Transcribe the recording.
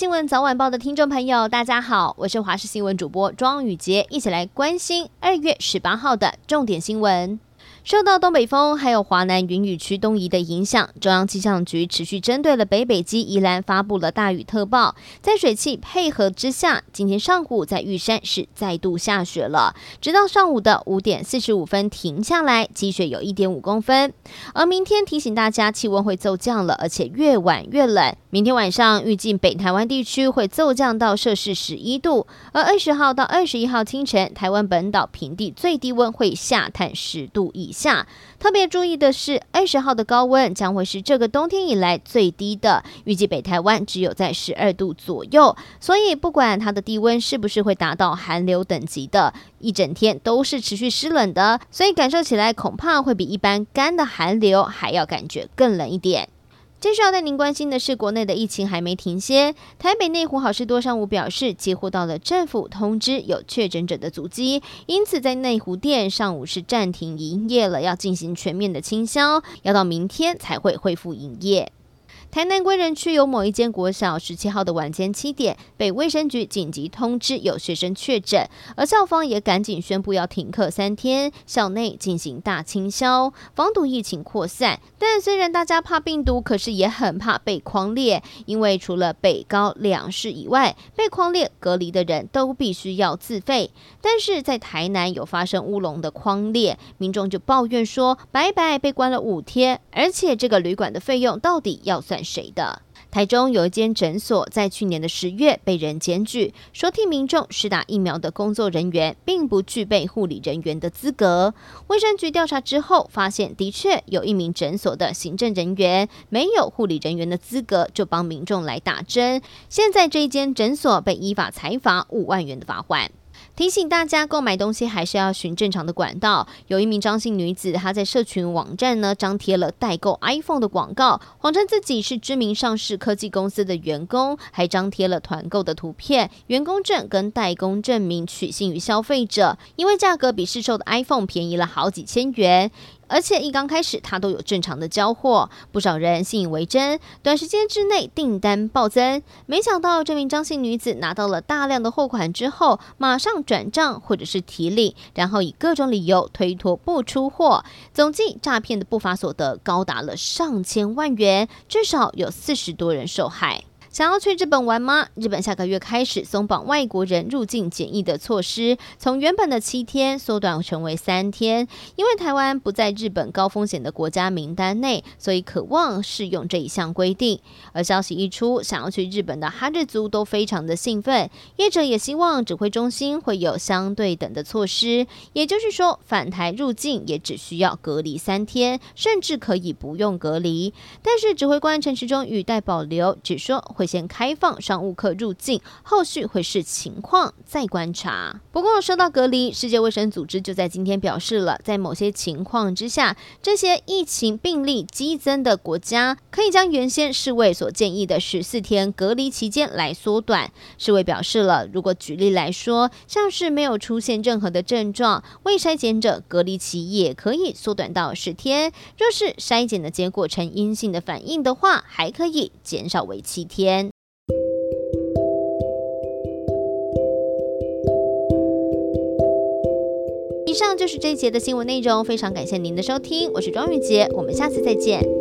新闻早晚报的听众朋友，大家好，我是华视新闻主播庄宇杰，一起来关心二月十八号的重点新闻。受到东北风还有华南云雨区东移的影响，中央气象局持续针对了北北基宜兰发布了大雨特报。在水汽配合之下，今天上午在玉山是再度下雪了，直到上午的五点四十五分停下来，积雪有一点五公分。而明天提醒大家，气温会骤降了，而且越晚越冷。明天晚上预计北台湾地区会骤降到摄氏十一度，而二十号到二十一号清晨，台湾本岛平地最低温会下探十度以下。特别注意的是，二十号的高温将会是这个冬天以来最低的，预计北台湾只有在十二度左右。所以不管它的低温是不是会达到寒流等级的，一整天都是持续湿冷的，所以感受起来恐怕会比一般干的寒流还要感觉更冷一点。接着要带您关心的是，国内的疫情还没停歇。台北内湖好事多上午表示，接获到了政府通知，有确诊者的足迹，因此在内湖店上午是暂停营业了，要进行全面的清消，要到明天才会恢复营业。台南归仁区有某一间国小，十七号的晚间七点被卫生局紧急通知有学生确诊，而校方也赶紧宣布要停课三天，校内进行大清消，防堵疫情扩散。但虽然大家怕病毒，可是也很怕被框列，因为除了北高两市以外，被框列隔离的人都必须要自费。但是在台南有发生乌龙的框列，民众就抱怨说，白白被关了五天，而且这个旅馆的费用到底要算谁的？台中有一间诊所在去年的十月被人检举，说替民众施打疫苗的工作人员并不具备护理人员的资格。卫生局调查之后，发现的确有一名诊所的行政人员没有护理人员的资格，就帮民众来打针。现在这一间诊所被依法裁罚五万元的罚款。提醒大家，购买东西还是要循正常的管道。有一名张姓女子，她在社群网站呢张贴了代购 iPhone 的广告，谎称自己是知名上市科技公司的员工，还张贴了团购的图片、员工证跟代工证明，取信于消费者。因为价格比市售的 iPhone 便宜了好几千元。而且一刚开始，他都有正常的交货，不少人信以为真，短时间之内订单暴增。没想到这名张姓女子拿到了大量的货款之后，马上转账或者是提领，然后以各种理由推脱不出货，总计诈骗的不法所得高达了上千万元，至少有四十多人受害。想要去日本玩吗？日本下个月开始松绑外国人入境检疫的措施，从原本的七天缩短成为三天。因为台湾不在日本高风险的国家名单内，所以可望适用这一项规定。而消息一出，想要去日本的哈日族都非常的兴奋。业者也希望指挥中心会有相对等的措施，也就是说返台入境也只需要隔离三天，甚至可以不用隔离。但是指挥官陈时中语带保留，只说。会先开放商务客入境，后续会视情况再观察。不过说到隔离，世界卫生组织就在今天表示了，在某些情况之下，这些疫情病例激增的国家可以将原先世卫所建议的十四天隔离期间来缩短。世卫表示了，如果举例来说，像是没有出现任何的症状，未筛检者隔离期也可以缩短到十天；若是筛检的结果呈阴性的反应的话，还可以减少为七天。以上就是这一节的新闻内容，非常感谢您的收听，我是庄玉洁，我们下次再见。